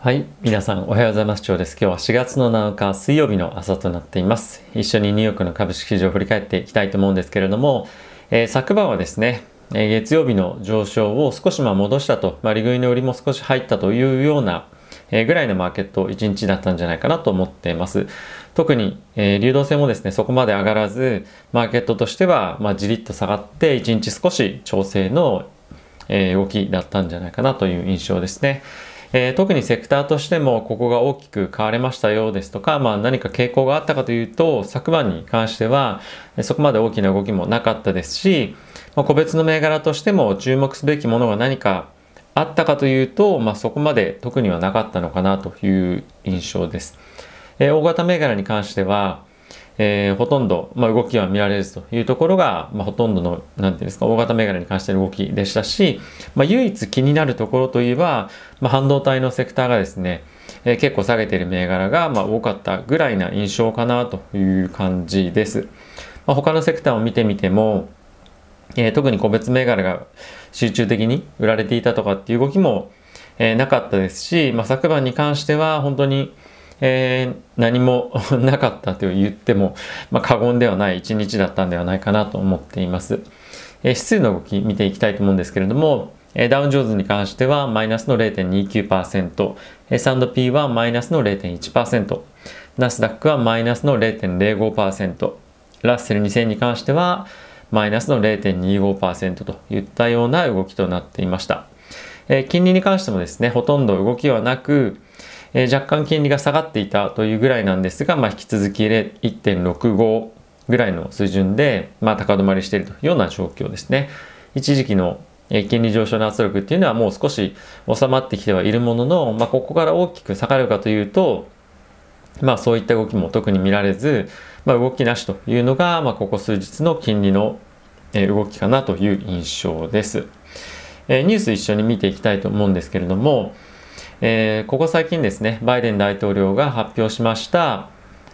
はい。皆さんおはようございます。今日です。今日は4月の7日水曜日の朝となっています。一緒にニューヨークの株式市場を振り返っていきたいと思うんですけれども、えー、昨晩はですね、えー、月曜日の上昇を少しま戻したと、まあ、利食いの売りも少し入ったというような、えー、ぐらいのマーケット1日だったんじゃないかなと思っています。特に、え流動性もですね、そこまで上がらず、マーケットとしては、ま、じりっと下がって1日少し調整の、え動きだったんじゃないかなという印象ですね。えー、特にセクターとしてもここが大きく変われましたようですとか、まあ、何か傾向があったかというと昨晩に関してはそこまで大きな動きもなかったですし、まあ、個別の銘柄としても注目すべきものが何かあったかというと、まあ、そこまで特にはなかったのかなという印象です。えー、大型銘柄に関してはえー、ほとんど、まあ、動きは見られずというところが、まあ、ほとんどの、なんていうんですか、大型銘柄に関しての動きでしたし、まあ、唯一気になるところといえば、まあ、半導体のセクターがですね、えー、結構下げている銘柄が、まあ、多かったぐらいな印象かなという感じです。まあ、他のセクターを見てみても、えー、特に個別銘柄が集中的に売られていたとかっていう動きも、えー、なかったですし、まあ、昨晩に関しては本当に、えー、何もなかったと言っても、まあ、過言ではない一日だったんではないかなと思っています。えー、指数の動き見ていきたいと思うんですけれども、えー、ダウンジョーズに関してはマイナスの0.29%、S&P はマイナスの0.1%、ナスダックはマイナスの0.05%、ラッセル2000に関してはマイナスの0.25%といったような動きとなっていました。えー、金利に関してもですね、ほとんど動きはなく、えー、若干金利が下がっていたというぐらいなんですが、まあ、引き続き1.65ぐらいの水準で、まあ、高止まりしているというような状況ですね。一時期の金利上昇の圧力っていうのはもう少し収まってきてはいるものの、まあ、ここから大きく下がるかというと、まあ、そういった動きも特に見られず、まあ、動きなしというのが、まあ、ここ数日の金利の動きかなという印象です。ニュース一緒に見ていきたいと思うんですけれども、えー、ここ最近ですね、バイデン大統領が発表しました、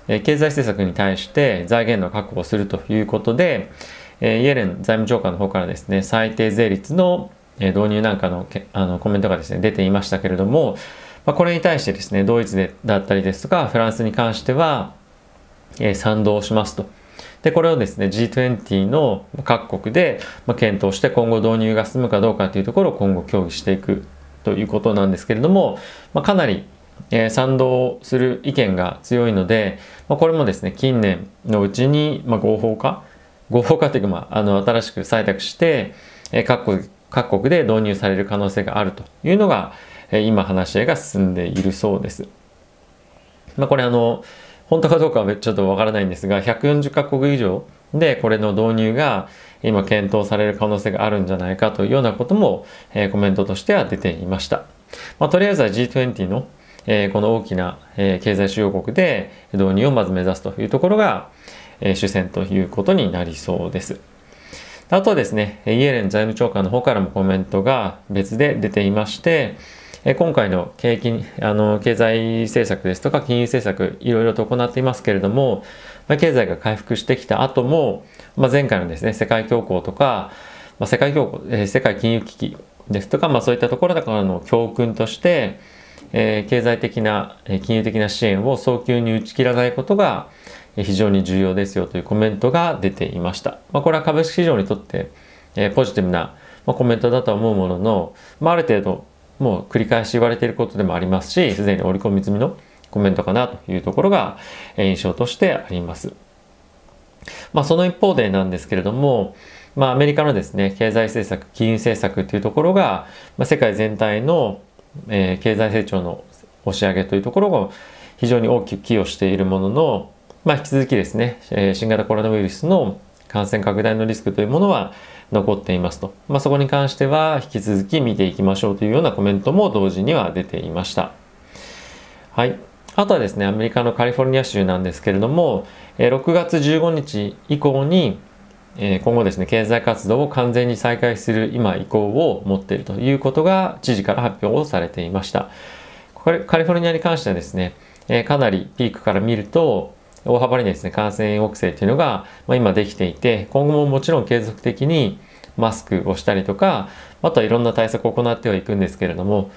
えー、経済政策に対して財源の確保をするということで、えー、イエレン財務長官の方からですね、最低税率の導入なんかのあのコメントがですね、出ていましたけれども、まあ、これに対してですね、ドイツでだったりですとか、フランスに関しては、えー、賛同しますと。で、これをですね、G20 の各国で検討して今後導入が進むかどうかというところを今後協議していくということなんですけれども、まあ、かなり、えー、賛同する意見が強いので、まあ、これもですね近年のうちに、まあ、合法化？合法化というか、まあ、あの新しく採択して、えー、各国各国で導入される可能性があるというのが、えー、今話し合いが進んでいるそうです。まあ、これあの本当かどうかはちょっとわからないんですが140カ国以上でこれの導入が今検討される可能性があるんじゃないかというようなことも、えー、コメントとしては出ていました。まあ、とりあえずは G20 の、えー、この大きな、えー、経済主要国で導入をまず目指すというところが、えー、主戦ということになりそうです。あとはですね、イエレン財務長官の方からもコメントが別で出ていまして、今回の景気あの経済政策ですとか金融政策いろいろと行っていますけれども、まあ、経済が回復してきた後も、まあ、前回のですね世界恐慌とか、まあ、世界恐慌、えー、世界金融危機ですとか、まあ、そういったところだからの教訓として、えー、経済的な、えー、金融的な支援を早急に打ち切らないことが非常に重要ですよというコメントが出ていました。まあ、これは株式市場にとって、えー、ポジティブな、まあ、コメントだとは思うものの、まあ、ある程度もう繰り返し言われていることでもありますし、すでに織り込み済みのコメントかなというところが印象としてあります。まあ、その一方でなんですけれども、まあ、アメリカのですね、経済政策、金融政策というところが、まあ、世界全体の、えー、経済成長の押し上げというところが非常に大きく寄与しているものの、まあ、引き続きですね、えー、新型コロナウイルスの感染拡大のリスクというものは残っていますと。まあ、そこに関しては引き続き見ていきましょうというようなコメントも同時には出ていました。はい。あとはですね、アメリカのカリフォルニア州なんですけれども、6月15日以降に、今後ですね、経済活動を完全に再開する今意向を持っているということが知事から発表をされていました。これカリフォルニアに関してはですね、かなりピークから見ると、大幅にですね、感染抑制というのが、ま今できていて、今後ももちろん継続的にマスクをしたりとか、あとはいろんな対策を行ってはいくんですけれども、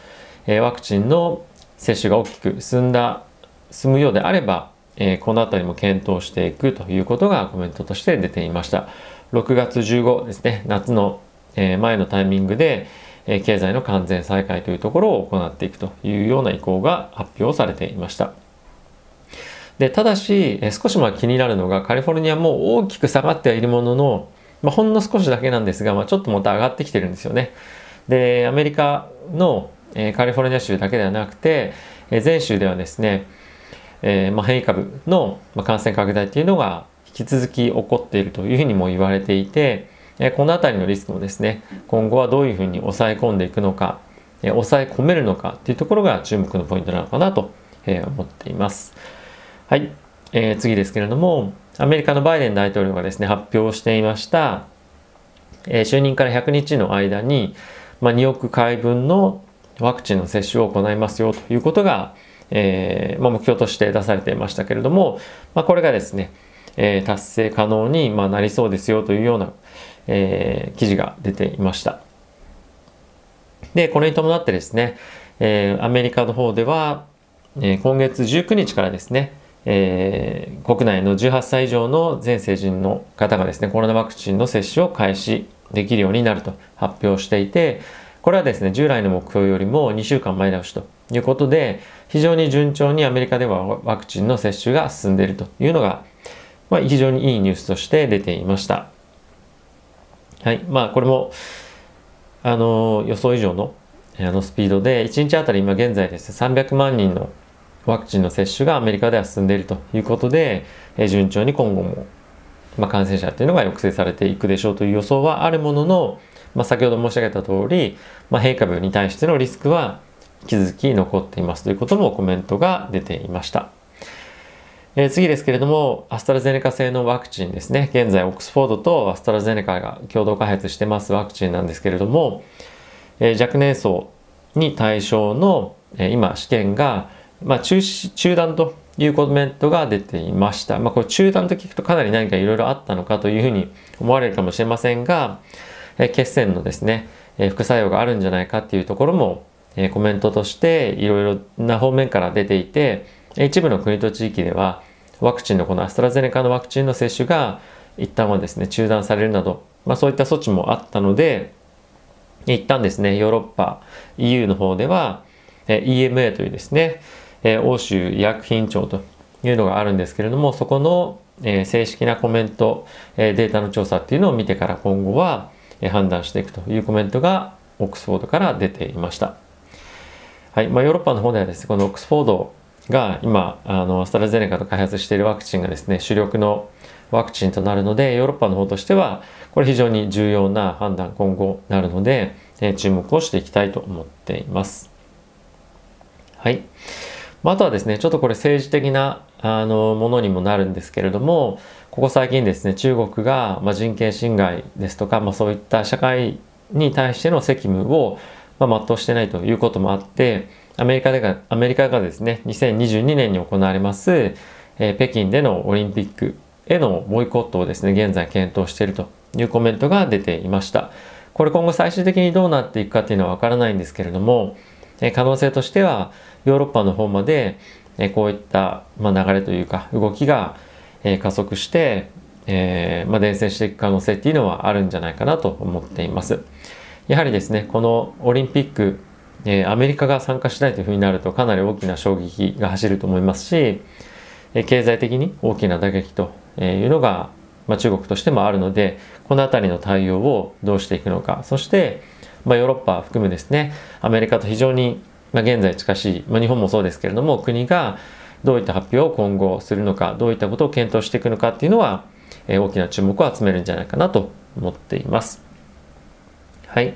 ワクチンの接種が大きく進んだ進むようであれば、えー、この辺りも検討していくということがコメントとして出ていました。6月15ですね夏の、えー、前のタイミングで、えー、経済の完全再開というところを行っていくというような意向が発表されていました。でただし、え少しまあ気になるのがカリフォルニアも大きく下がってはいるものの、まあ、ほんの少しだけなんですが、まあ、ちょっとまた上がってきてるんですよね。でアメリカの、えカリフォルニア州だけではなくて、え全州ではですねえー、まあ、変異株の感染拡大っていうのが引き続き起こっているというふうにも言われていて、えこの辺りのリスクもですね今後はどういうふうに抑え込んでいくのか、え抑え込めるのかっていうところが注目のポイントなのかなと、え思っています。はい、えー、次ですけれどもアメリカのバイデン大統領がですね発表していました、えー、就任から100日の間に、まあ、2億回分のワクチンの接種を行いますよということが、えー、まあ、目標として出されていましたけれども、まあ、これがですね、えー、達成可能に、まなりそうですよというような、えー、記事が出ていました。で、これに伴ってですね、えアメリカの方では、え今月19日からですね、え国内の18歳以上の全成人の方がですね、コロナワクチンの接種を開始できるようになると発表していて、これはですね、従来の目標よりも2週間前倒しということで、非常に順調にアメリカではワクチンの接種が進んでいるというのが、まあ、非常にいいニュースとして出ていました。はい。まあ、これも、あの、予想以上のあのスピードで、1日あたり今現在ですね、300万人のワクチンの接種がアメリカでは進んでいるということで、え順調に今後も、まあ、感染者というのが抑制されていくでしょうという予想はあるものの、まあ、先ほど申し上げた通り、まあ、変異株に対してのリスクは引き続き残っていますということもコメントが出ていました。え、次ですけれども、アストラゼネカ製のワクチンですね。現在、オックスフォードとアストラゼネカが共同開発してますワクチンなんですけれども、えー、若年層に対象の、えー、今、試験が、まあ、中止、中断というコメントが出ていました。まあ、これ中断と聞くとかなり何かいろいろあったのかというふうに思われるかもしれませんが、えー、血栓のですね、え、副作用があるんじゃないかっていうところもえコメントとしていろいろな方面から出ていて一部の国と地域ではワクチンのこのアストラゼネカのワクチンの接種が一旦はですね中断されるなど、まあ、そういった措置もあったので一旦ですねヨーロッパ EU の方ではえ EMA というですねえ欧州医薬品庁というのがあるんですけれどもそこのえ正式なコメントえデータの調査っていうのを見てから今後は判断していくというコメントがオックスフォードから出ていました。はいまあ、ヨーロッパの方ではですねこのオックスフォードが今あのアストラゼネカと開発しているワクチンがですね主力のワクチンとなるのでヨーロッパの方としてはこれ非常に重要な判断今後なるので、えー、注目をしていきたいと思っています。はい。まあ、あとはですね、ちょっとこれ政治的なあのものにもなるんですけれども、ここ最近ですね、中国が、まあ、人権侵害ですとか、まあ、そういった社会に対しての責務をまあ、全うしてないということもあって、アメリカでが、アメリカがですね、2022年に行われます、えー、北京でのオリンピックへのボイコットをですね、現在検討しているというコメントが出ていました。これ今後最終的にどうなっていくかっていうのはわからないんですけれども、えー、可能性としてはヨーロッパの方まで、えー、こういった、まあ、流れというか動きが、えー、加速して、えーまあ、伝染していく可能性っていうのはあるんじゃないかなと思っています。やはりですねこのオリンピック、えー、アメリカが参加しないというふうになるとかなり大きな衝撃が走ると思いますし、え、経済的に大きな打撃というのが、まあ、中国としてもあるのでこの辺りの対応をどうしていくのかそして、まあ、ヨーロッパ含むですねアメリカと非常に、まあ、現在近しい、ま、日本もそうですけれども国がどういった発表を今後するのかどういったことを検討していくのかっていうのは、え、大きな注目を集めるんじゃないかなと思っています。はい。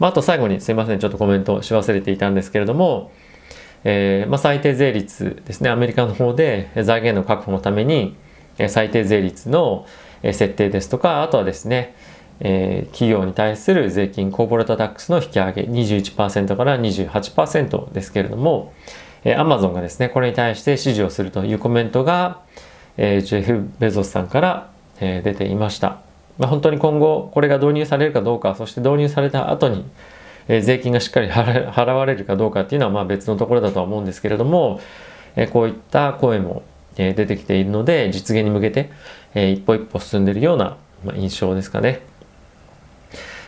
まあ、あと最後にすいません、ちょっとコメントし忘れていたんですけれども、えー、まあ、最低税率ですね、アメリカの方で財源の確保のために、最低税率の設定ですとか、あとはですね、えー、企業に対する税金、コーポレートタックスの引き上げ、21%から28%ですけれども、えー、アマゾンがですね、これに対して支持をするというコメントが、えー、ジェフ・ベゾスさんから、えー、出ていました。まあ、本当に今後これが導入されるかどうかそして導入された後にえ税金がしっかり払われるかどうかっていうのはまあ別のところだとは思うんですけれども、えこういった声も、え出てきているので実現に向けて、え一歩一歩進んでいるような、ま印象ですかね。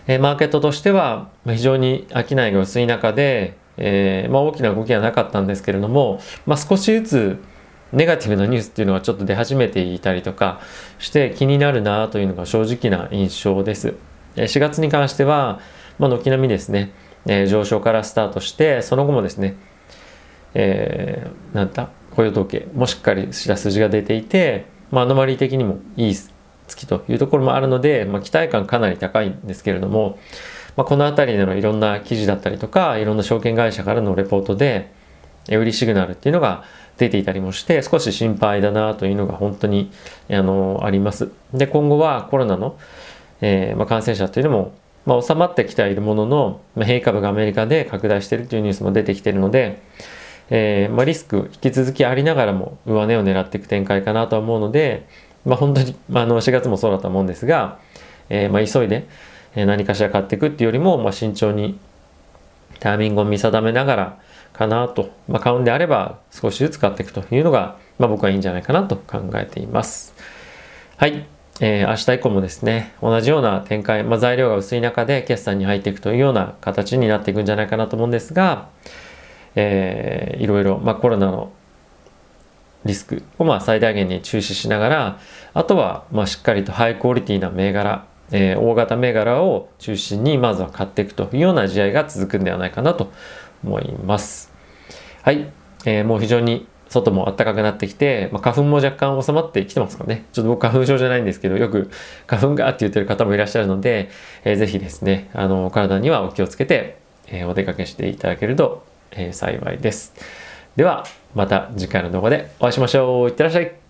えマーケットとしては非常に商いが薄い中で、えー、まあ、大きな動きはなかったんですけれども、まあ、少しずつネガティブなニュースっていうのがちょっと出始めていたりとかして気になるなというのが正直な印象です。4月に関しては、まあ、軒並みですね、えー、上昇からスタートしてその後もですね、えー、なんだ雇用統計もしっかりした数字が出ていて、まあ、アノマリー的にもいい月というところもあるので、まあ、期待感かなり高いんですけれども、まあ、この辺りでのいろんな記事だったりとかいろんな証券会社からのレポートで売りシグナルっていうのが出ていたりもして少し心配だなというのが本当にあのあります。で今後はコロナの、えー、まあ、感染者というのも、まあ、収まってきているものの、まあ、変異株がアメリカで拡大しているというニュースも出てきているので、えー、まリスク引き続きありながらも上値を狙っていく展開かなと思うので、ま本当に、まあ、の4月もそうだと思うんですが、えま急いで何かしら買っていくっていうよりも、ま慎重にタイミングを見定めながらかなと、まあ、買うんであれば少しずつ買っていくというのが、まあ、僕はいいんじゃないかなと考えています。はい。えー、明日以降もですね、同じような展開、まあ、材料が薄い中で決算に入っていくというような形になっていくんじゃないかなと思うんですが、えー、いろいろ、まあ、コロナのリスクをまあ最大限に注視しながら、あとはまあしっかりとハイクオリティな銘柄、えー、大型銘柄を中心にまずは買っていくというような試合が続くんではないかなと思います。はい、えー、もう非常に外も暖かくなってきて、まあ、花粉も若干収まってきてますかね。ちょっと僕花粉症じゃないんですけど、よく花粉がって言ってる方もいらっしゃるので、えー、ぜひですね、あの、体にはお気をつけて、えー、お出かけしていただけると、えー、幸いです。では、また次回の動画でお会いしましょう。いってらっしゃい。